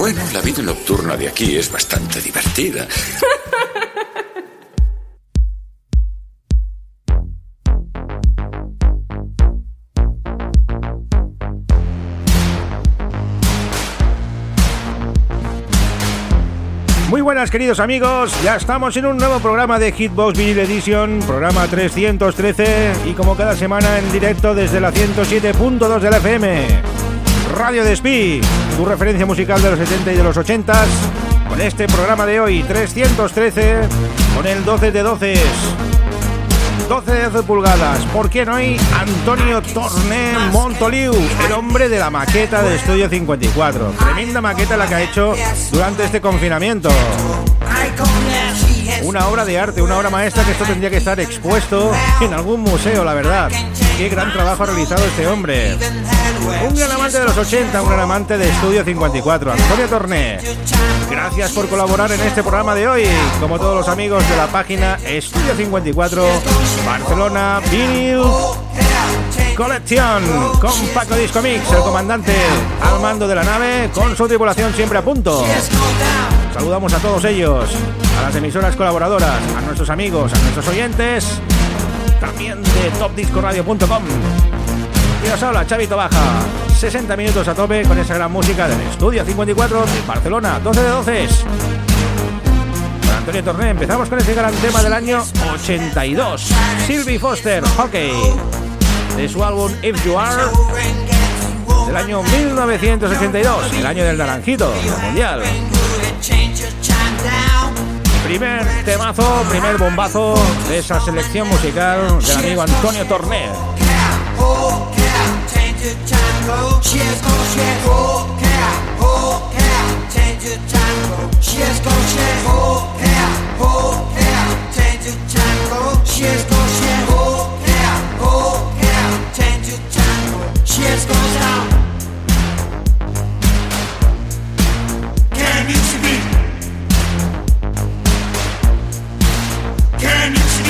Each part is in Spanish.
Bueno, la vida nocturna de aquí es bastante divertida. Muy buenas queridos amigos, ya estamos en un nuevo programa de Hitbox Vinyl Edition, programa 313 y como cada semana en directo desde la 107.2 de la FM. Radio Despí, tu referencia musical de los 70 y de los 80 con este programa de hoy 313 con el 12 de 12 12 de 12 pulgadas. ¿Por qué no hay Antonio Torné Montoliu, el hombre de la maqueta de Estudio 54? Tremenda maqueta la que ha hecho durante este confinamiento. Una obra de arte, una obra maestra que esto tendría que estar expuesto en algún museo, la verdad. Qué gran trabajo ha realizado este hombre. Un gran amante de los 80, un gran amante de Estudio 54, Antonio Torné. Gracias por colaborar en este programa de hoy, como todos los amigos de la página Estudio 54 Barcelona Vinyl Collection con Paco Disco Mix, el comandante al mando de la nave, con su tripulación siempre a punto. Saludamos a todos ellos, a las emisoras colaboradoras, a nuestros amigos, a nuestros oyentes, también de topdiscoradio.com. Y os habla Chavito Baja, 60 minutos a tope con esa gran música del Estudio 54 de Barcelona, 12 de 12. Con Antonio Torné empezamos con ese gran tema del año 82, Sylvie Foster, Hockey, de su álbum If You Are, del año 1982, el año del naranjito, mundial. Primer temazo, primer bombazo de esa selección musical del amigo Antonio Torné. Can you speak? Can you see?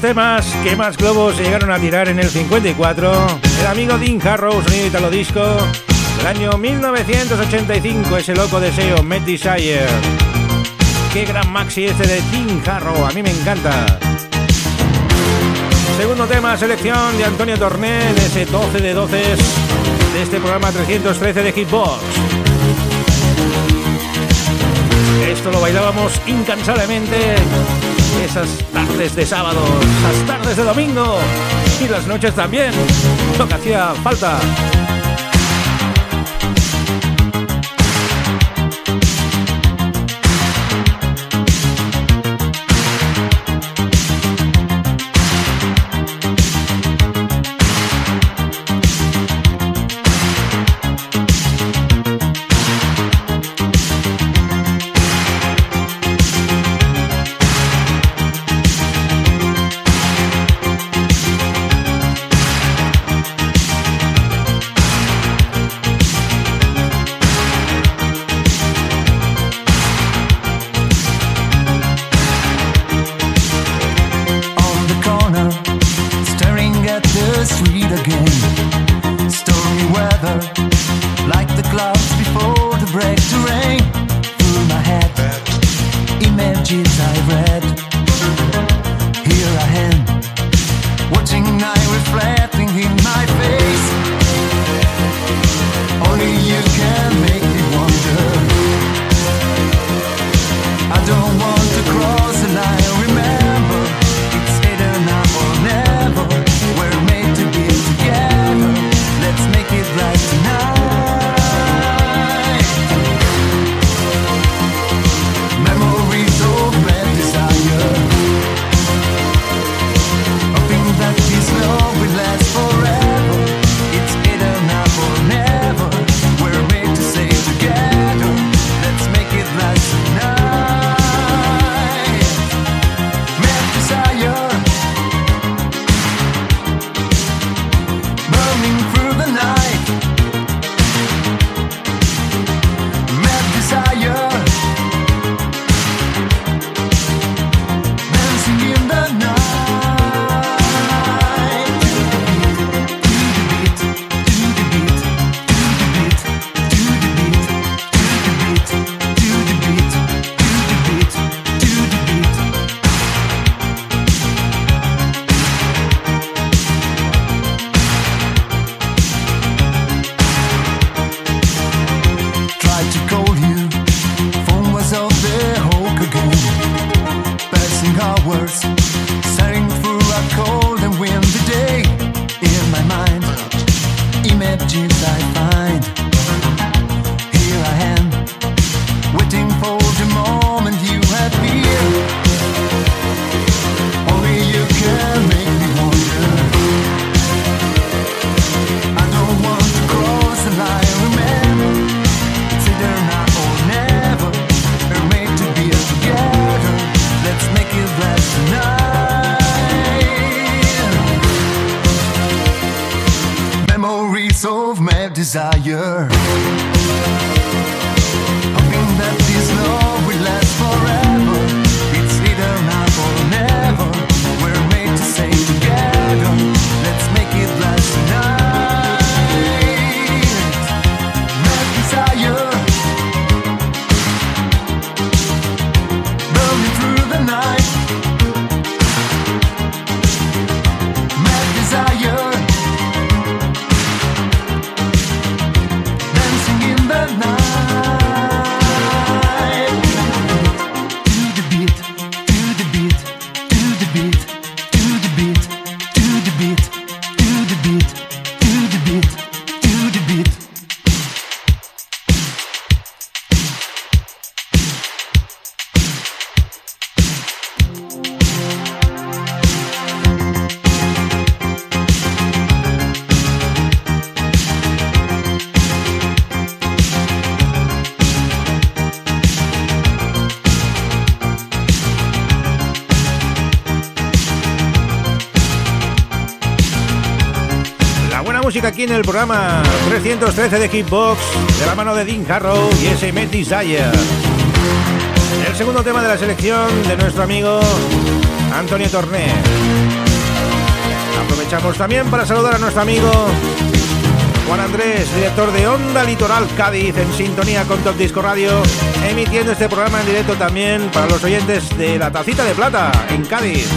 temas que más globos llegaron a tirar en el 54, el amigo Dean Harrow, sonido italo disco, el año 1985, ese loco deseo, Met Desire. Qué gran maxi este de Tim Harrow, a mí me encanta. Segundo tema, selección de Antonio Torné en ese 12 de 12 de este programa 313 de Hitbox. Esto lo bailábamos incansablemente esas tardes de sábado, esas tardes de domingo y las noches también, lo que hacía falta. Desire. Hoping that this love el programa 313 de Hitbox, de la mano de Dean Harrow y ese Met Desire. El segundo tema de la selección de nuestro amigo Antonio Torné. Aprovechamos también para saludar a nuestro amigo Juan Andrés, director de Onda Litoral Cádiz, en sintonía con Top Disco Radio, emitiendo este programa en directo también para los oyentes de La Tacita de Plata, en Cádiz.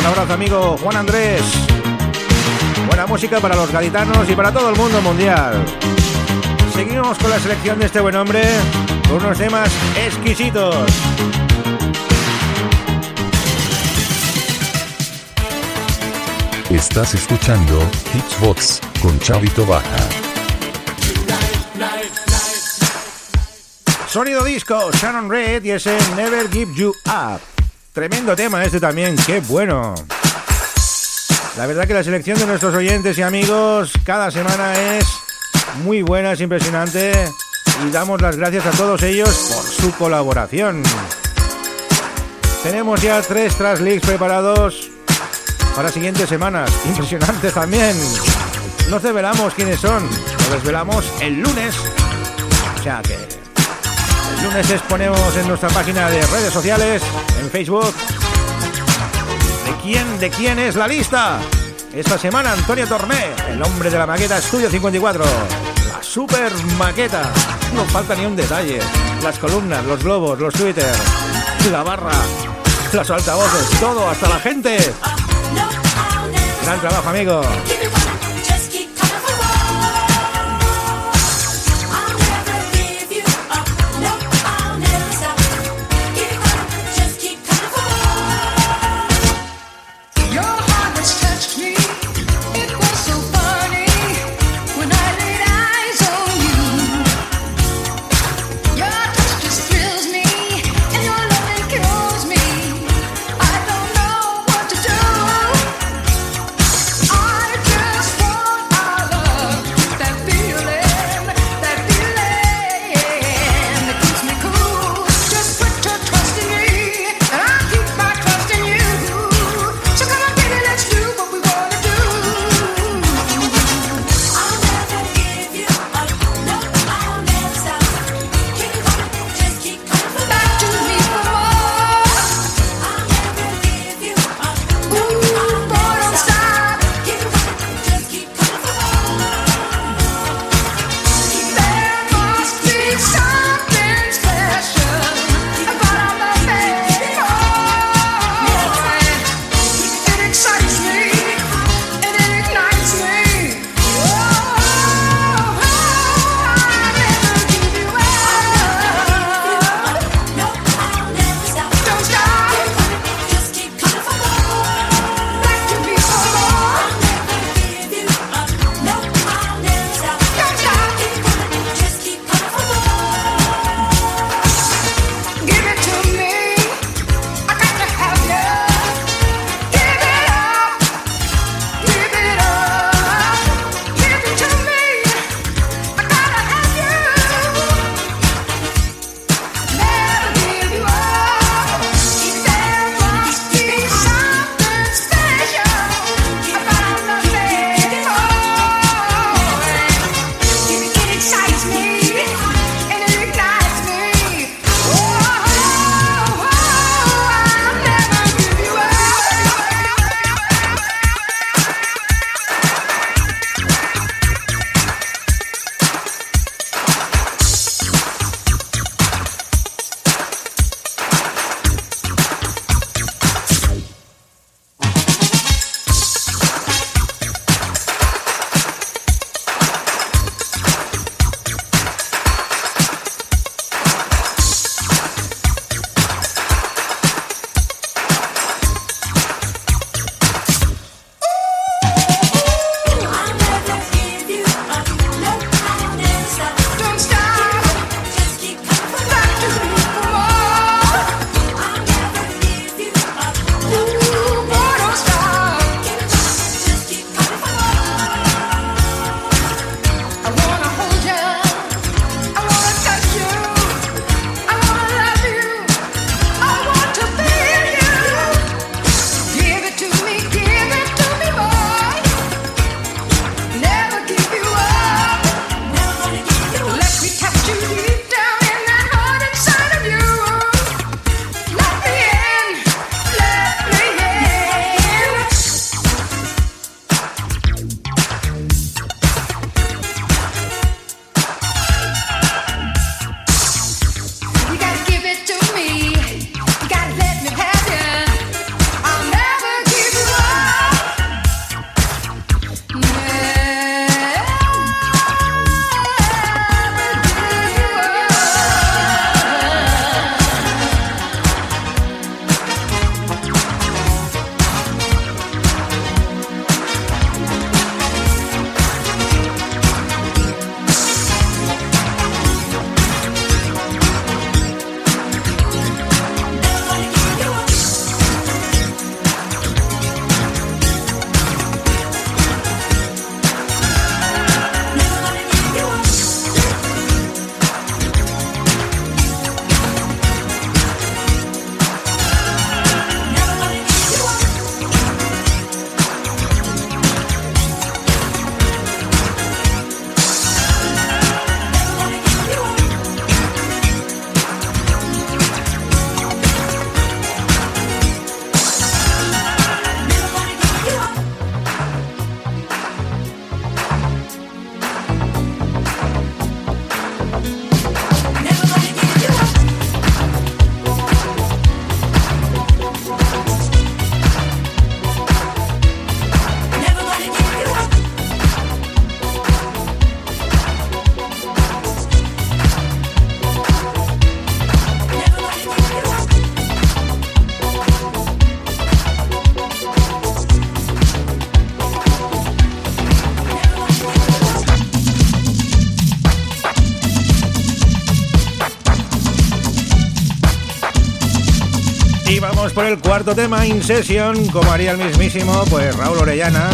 Un abrazo amigo Juan Andrés. Buena música para los gaditanos y para todo el mundo mundial. Seguimos con la selección de este buen hombre, con unos temas exquisitos. Estás escuchando Hitchbox con Chavito Baja. Sonido disco, Shannon Red y ese Never Give You Up. Tremendo tema este también, qué bueno. La verdad que la selección de nuestros oyentes y amigos cada semana es muy buena, es impresionante y damos las gracias a todos ellos por su colaboración. Tenemos ya tres Trasleaks preparados para siguientes semanas, impresionantes también. No desvelamos quiénes son, lo desvelamos el lunes. O sea que el lunes exponemos en nuestra página de redes sociales, en Facebook, ¿De quién, de quién es la lista? Esta semana Antonio Torné, el hombre de la maqueta Estudio 54. La super maqueta. No falta ni un detalle. Las columnas, los globos, los Twitter, la barra, los altavoces, todo, hasta la gente. Gran trabajo, amigo. por el cuarto tema, In Session, como haría el mismísimo, pues Raúl Orellana.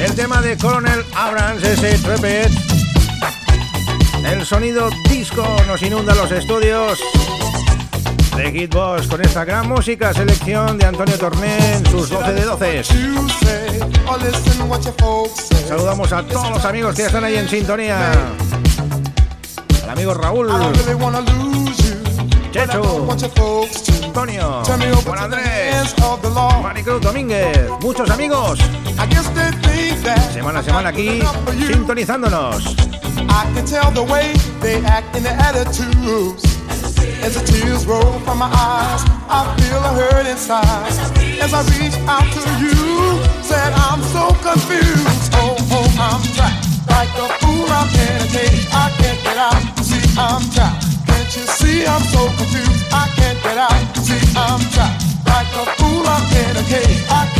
El tema de Coronel Abrams, ese trepet. El sonido disco nos inunda los estudios. De Kid Boss con esta gran música, selección de Antonio Torné en sus 12 de 12. Saludamos a todos los amigos que están ahí en sintonía. Al amigo Raúl. Checho. Antonio, Juan Andrés, Maricruz Domínguez, muchos amigos. Semana a semana aquí, sintonizándonos. As the tears roll from my eyes, I feel a hurt inside. As I reach out to you, said I'm so confused. Oh, oh, I'm trapped. Like a fool, I'm in. I can't get out. See, I'm trapped you see I'm so confused? I can't get out. See, I'm trapped like a fool. I'm in a cage.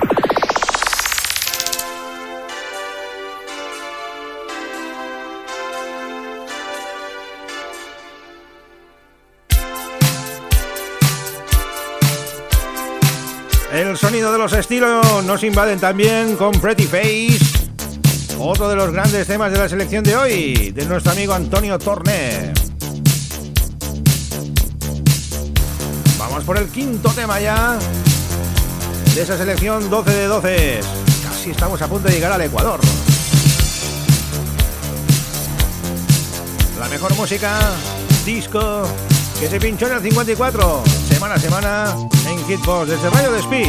Sonido de los estilos nos invaden también con Pretty Face. Otro de los grandes temas de la selección de hoy, de nuestro amigo Antonio Torné. Vamos por el quinto tema ya. De esa selección 12 de 12. Casi estamos a punto de llegar al Ecuador. La mejor música, disco, que se pinchó en el 54, semana a semana, en Hitbox, desde Radio Despí,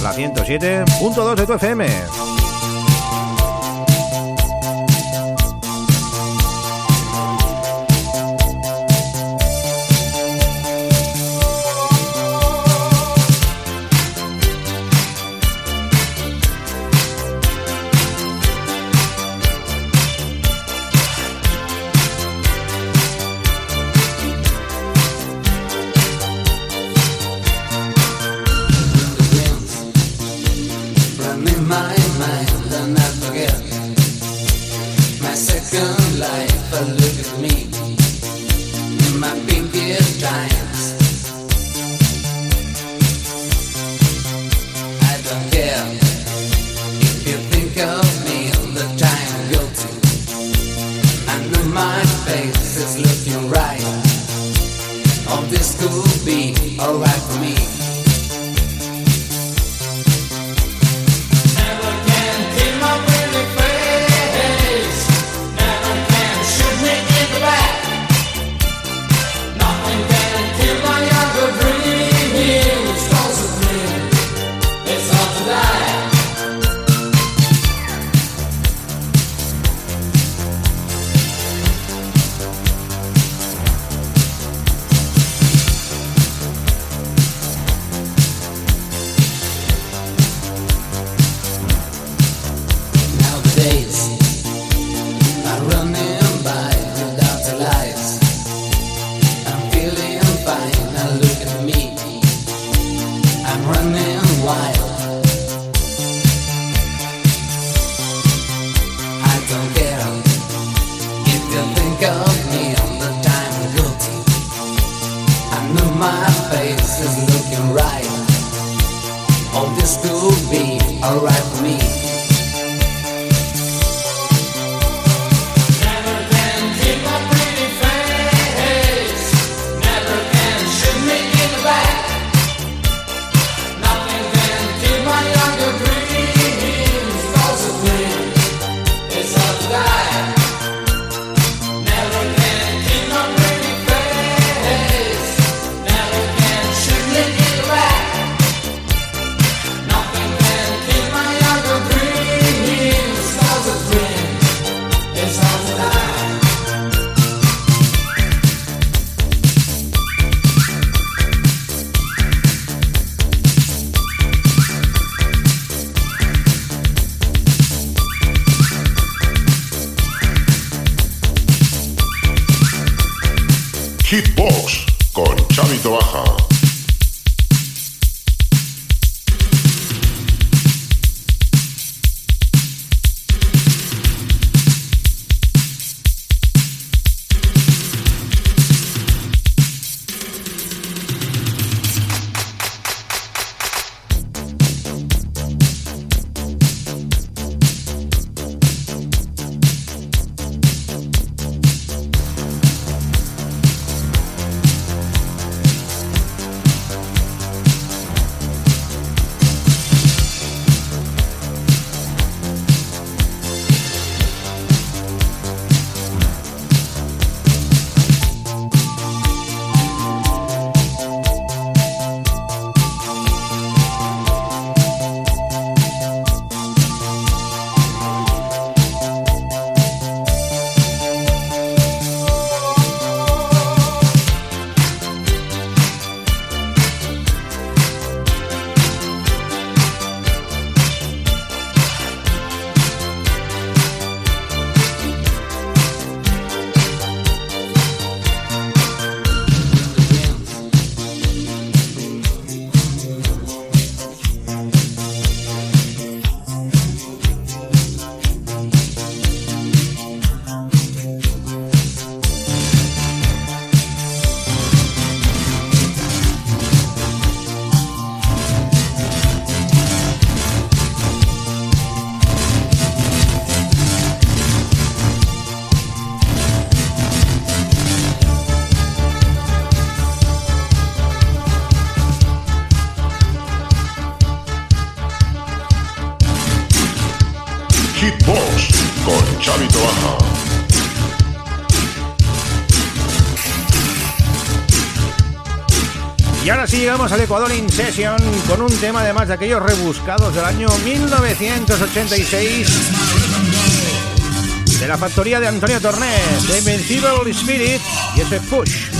la 107.2 de tu FM. Llegamos al Ecuador In Session con un tema además de aquellos rebuscados del año 1986 de la factoría de Antonio Torné, The Invincible Spirit y ese Push.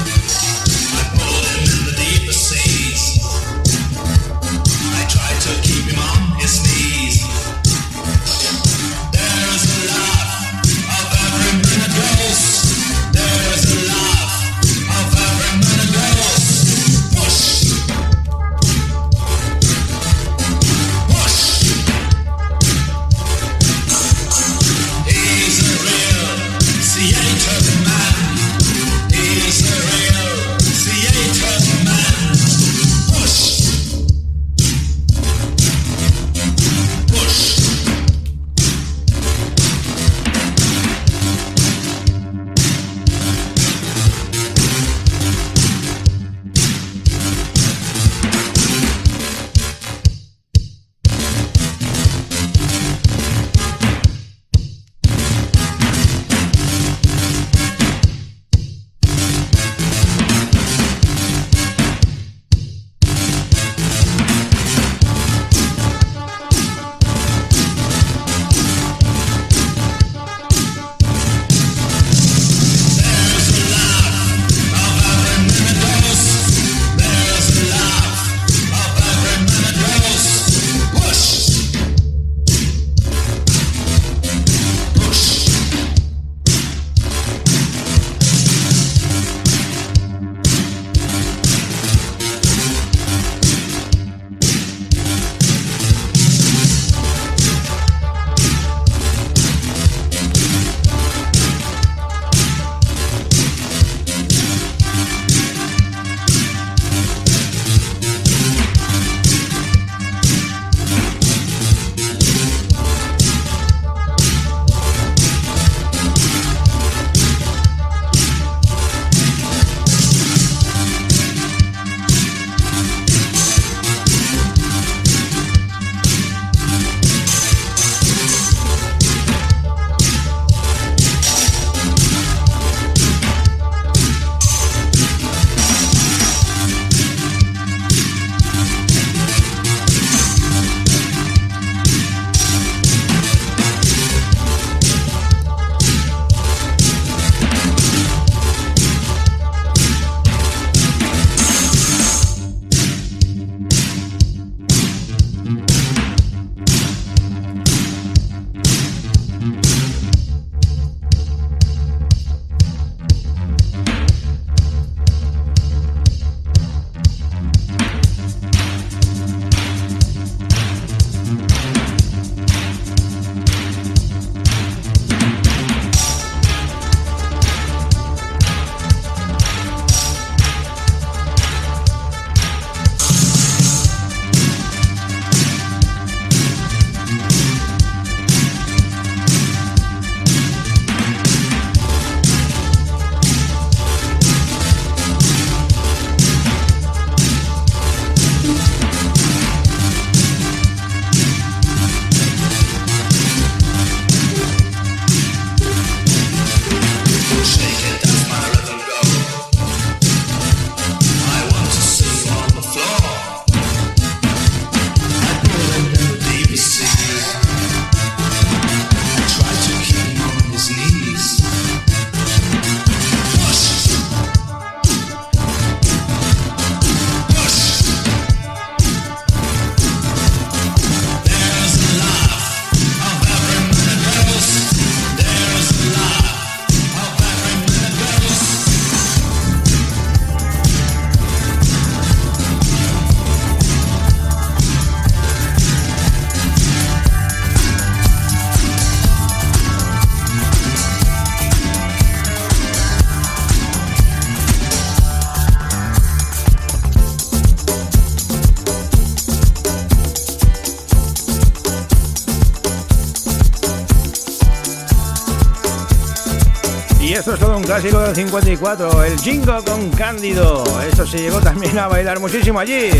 Clásico del 54, el Jingo con Cándido. Eso se llegó también a bailar muchísimo allí.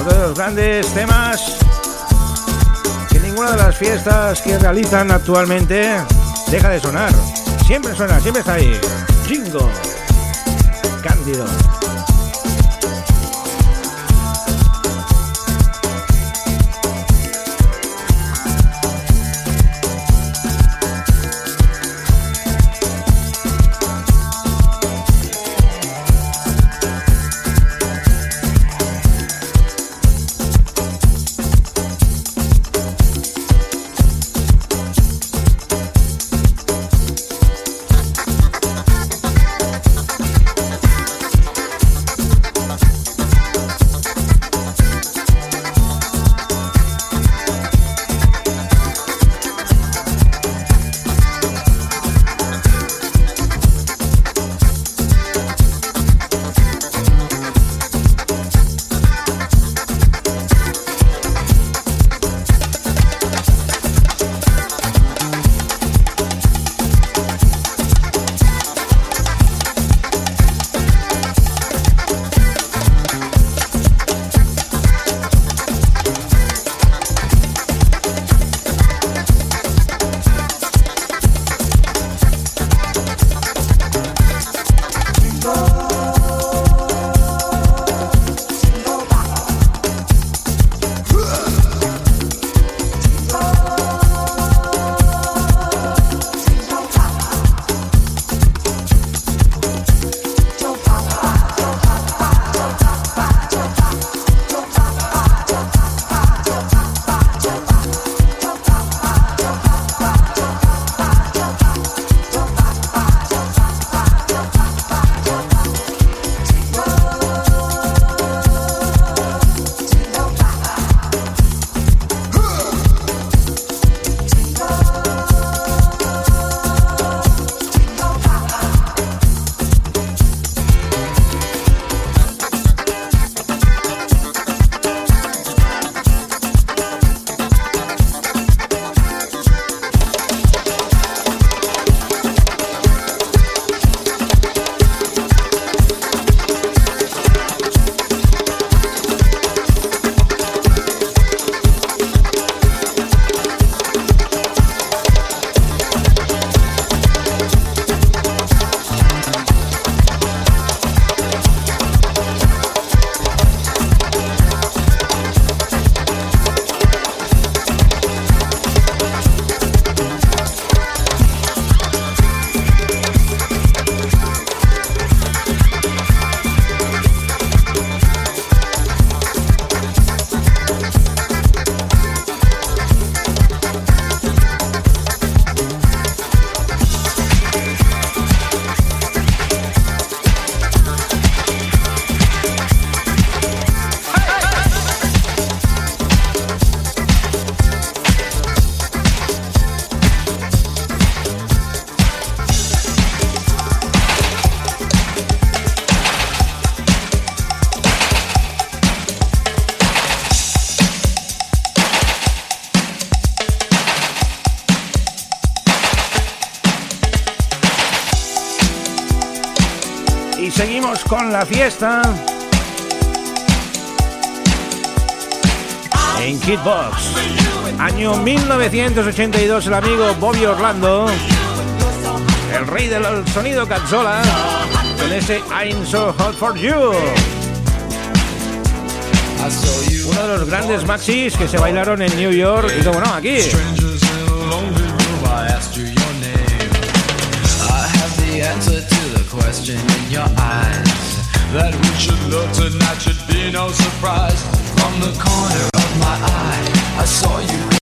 Otro de los grandes temas que ninguna de las fiestas que realizan actualmente deja de sonar. Siempre suena, siempre está ahí. Jingo. Cándido. Fiesta. En Kitbox. Año 1982, el amigo Bobby Orlando. El rey del sonido Cazzola. Con ese I'm so hot for you. Uno de los grandes maxis que se bailaron en New York y como no, aquí. Answer to the question in your eyes. That we should love tonight should be no surprise. From the corner of my eye, I saw you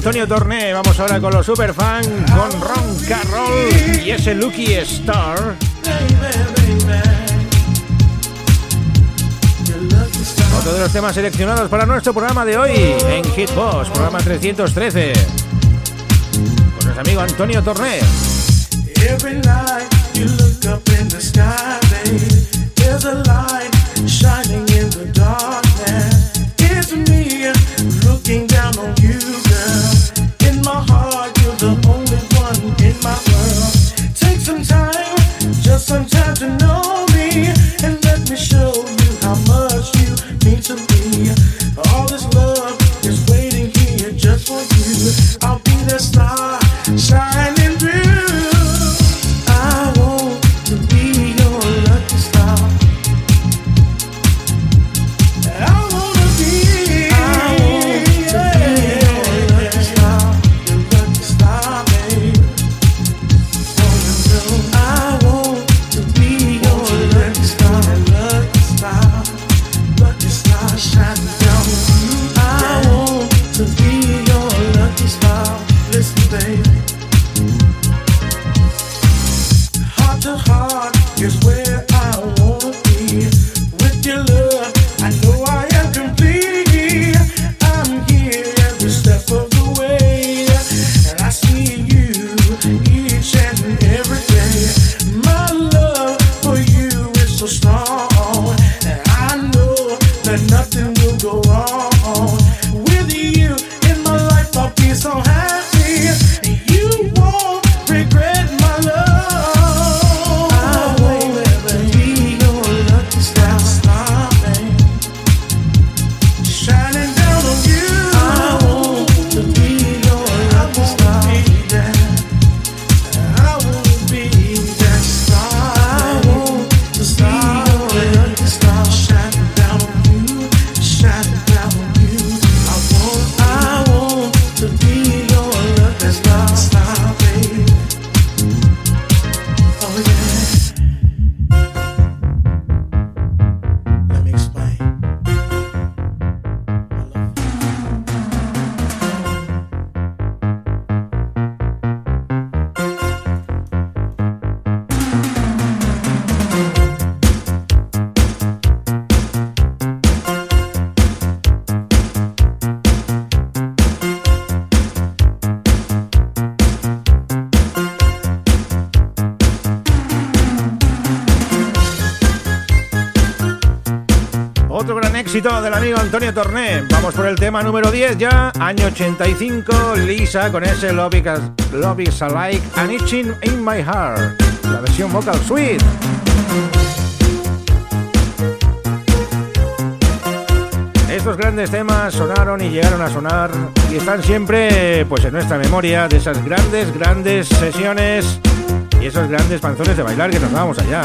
Antonio Torné. Vamos ahora con los Superfan, con Ron Carroll y ese Lucky Star. Otro de los temas seleccionados para nuestro programa de hoy en Hitbox, programa 313. Con nuestro amigo Antonio Torné. Antonio Torné. Vamos por el tema número 10 ya, año 85, Lisa con ese Love is, Alike and Itching in My Heart, la versión vocal suite. Estos grandes temas sonaron y llegaron a sonar y están siempre pues en nuestra memoria de esas grandes, grandes sesiones y esos grandes panzones de bailar que nos dábamos allá.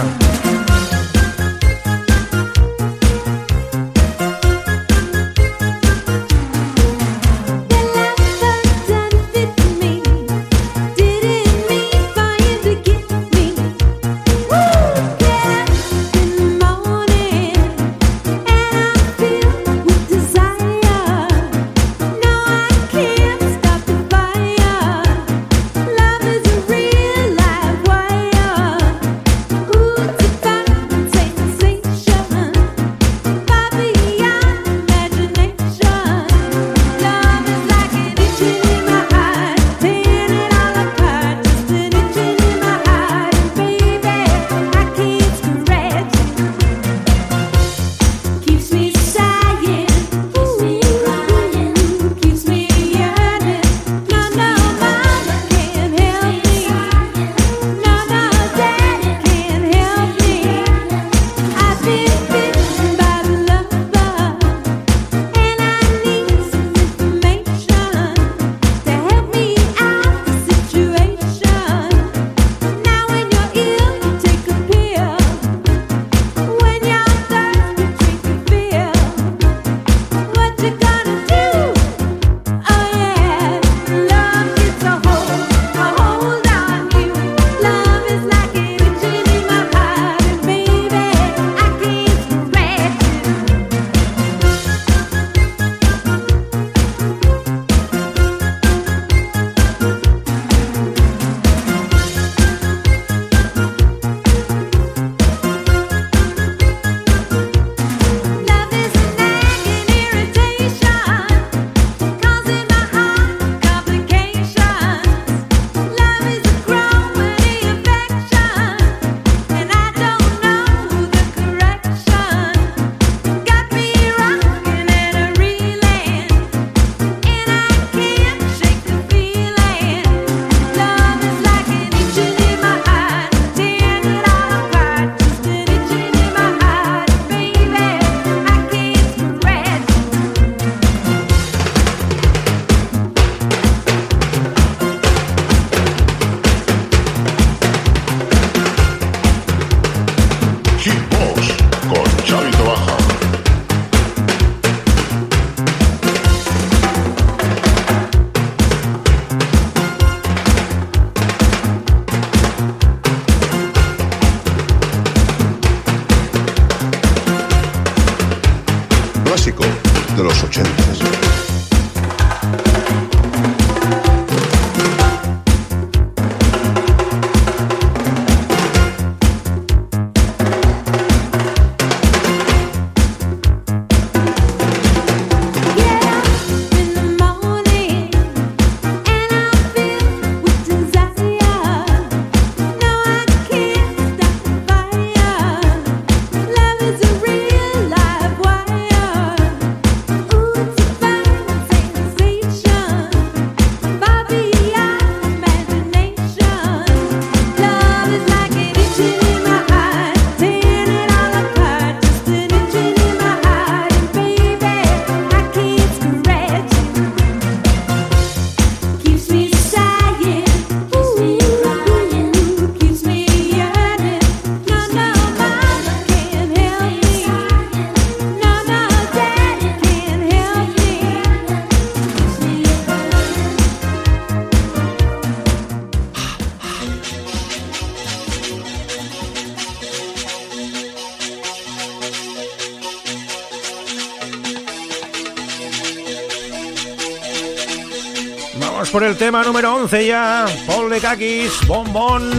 Tema número 11 ya. Paul de Kakis, Bombón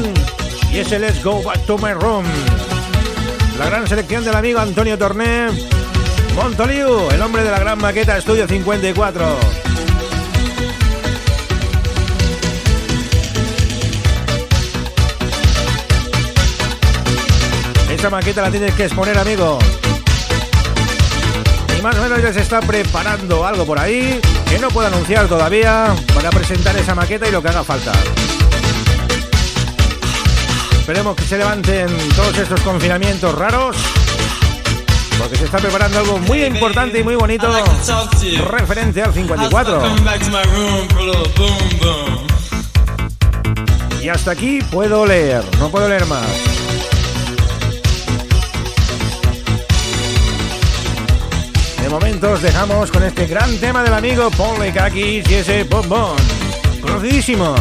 y ese Let's Go Back to My Room. La gran selección del amigo Antonio Torné. Montoliu, el hombre de la gran maqueta Estudio 54. Esa maqueta la tienes que exponer, amigo. Y más o menos ya se está preparando algo por ahí que no puedo anunciar todavía para presentar esa maqueta y lo que haga falta. Esperemos que se levanten todos estos confinamientos raros. Porque se está preparando algo muy importante y muy bonito referente al 54. Y hasta aquí puedo leer, no puedo leer más. De momento os dejamos con este gran tema del amigo Paul Lekakis y ese bombón. Conocidísimo.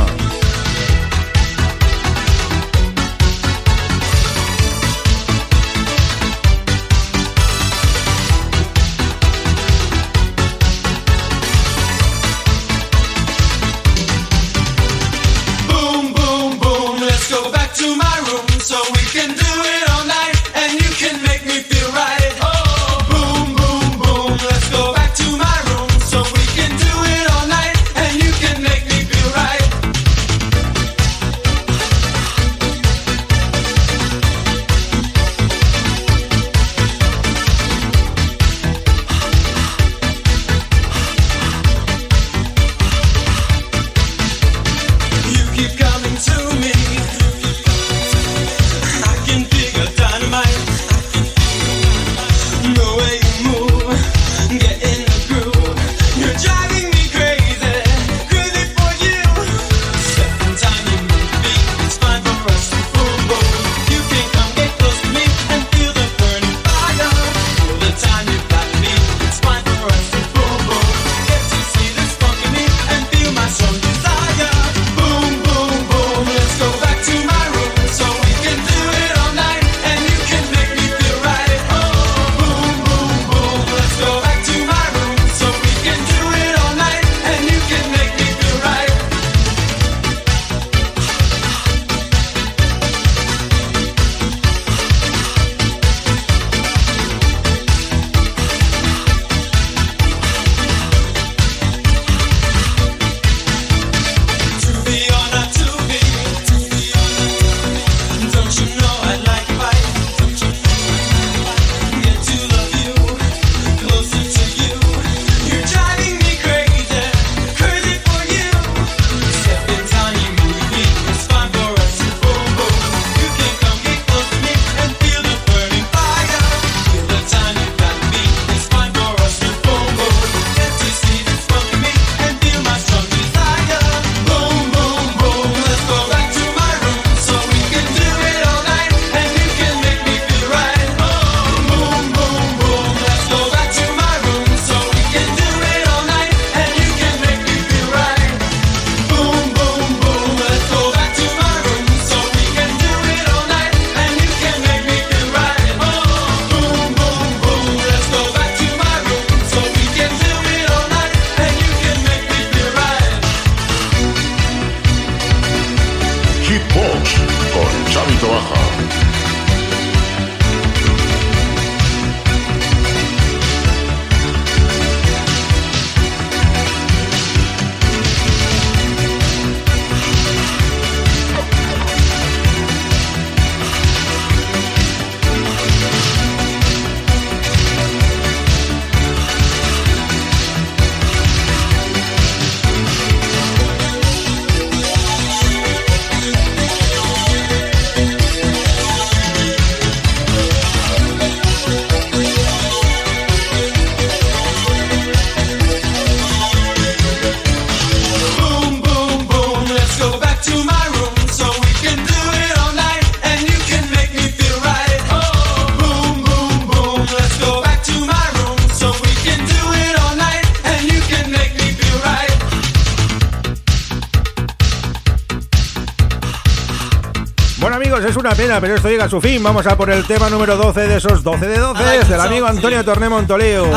Pero esto llega a su fin. Vamos a por el tema número 12 de esos 12 de 12 del amigo Antonio Torné Montoleo.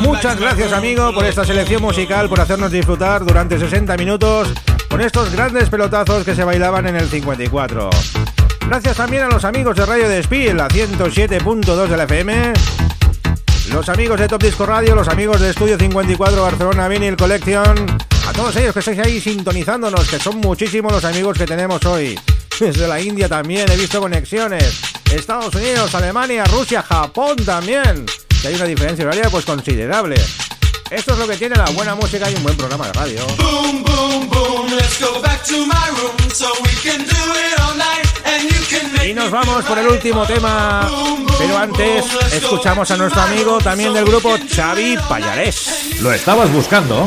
Muchas gracias amigo por esta selección musical, por hacernos disfrutar durante 60 minutos con estos grandes pelotazos que se bailaban en el 54. Gracias también a los amigos de Radio Despí en la 107.2 de la FM. Los amigos de Top Disco Radio, los amigos de Estudio 54 Barcelona Vinyl Collection, a todos ellos que estáis ahí sintonizándonos, que son muchísimos los amigos que tenemos hoy. Desde la India también he visto conexiones. Estados Unidos, Alemania, Rusia, Japón también. Que hay una diferencia horaria pues considerable. Esto es lo que tiene la buena música y un buen programa de radio. Boom, boom, boom, let's go back to my room so we can do it all night and you can make Y nos vamos por el último tema. Pero antes escuchamos a nuestro amigo también del grupo Xavi Payarés. ¿Lo estabas buscando?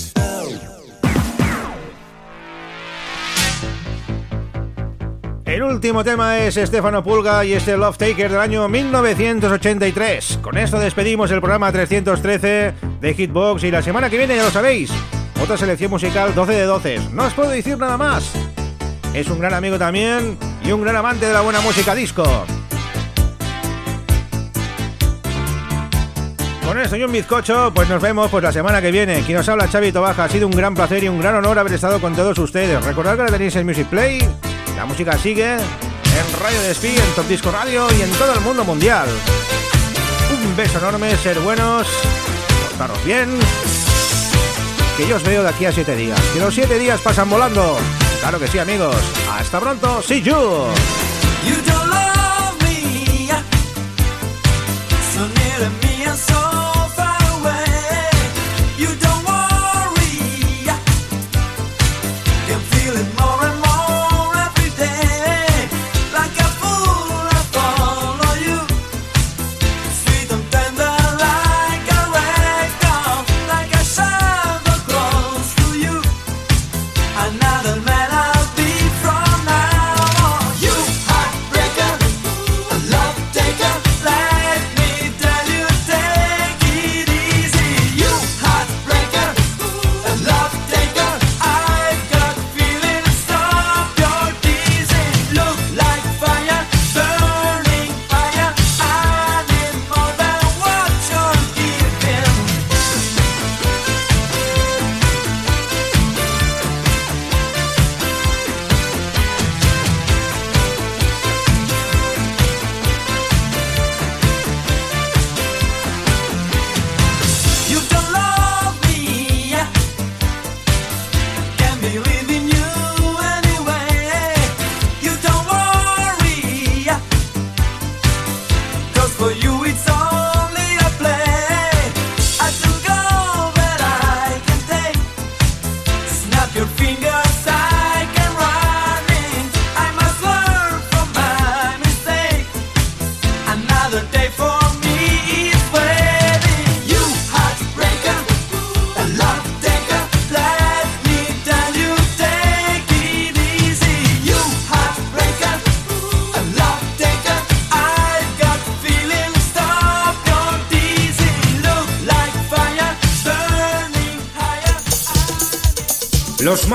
Último tema es Estefano Pulga y este Love Taker del año 1983. Con esto despedimos el programa 313 de Hitbox y la semana que viene, ya lo sabéis, otra selección musical 12 de 12. No os puedo decir nada más. Es un gran amigo también y un gran amante de la buena música disco. Con esto y un bizcocho, pues nos vemos pues la semana que viene. Quien nos habla Xavi Tobaja, ha sido un gran placer y un gran honor haber estado con todos ustedes. Recordad que la tenéis en Music Play, la música sigue en Radio Despí, en Top Disco Radio y en todo el mundo mundial. Un beso enorme, ser buenos, portaros bien. Que yo os veo de aquí a siete días. Que los siete días pasan volando. Claro que sí, amigos. Hasta pronto. See you.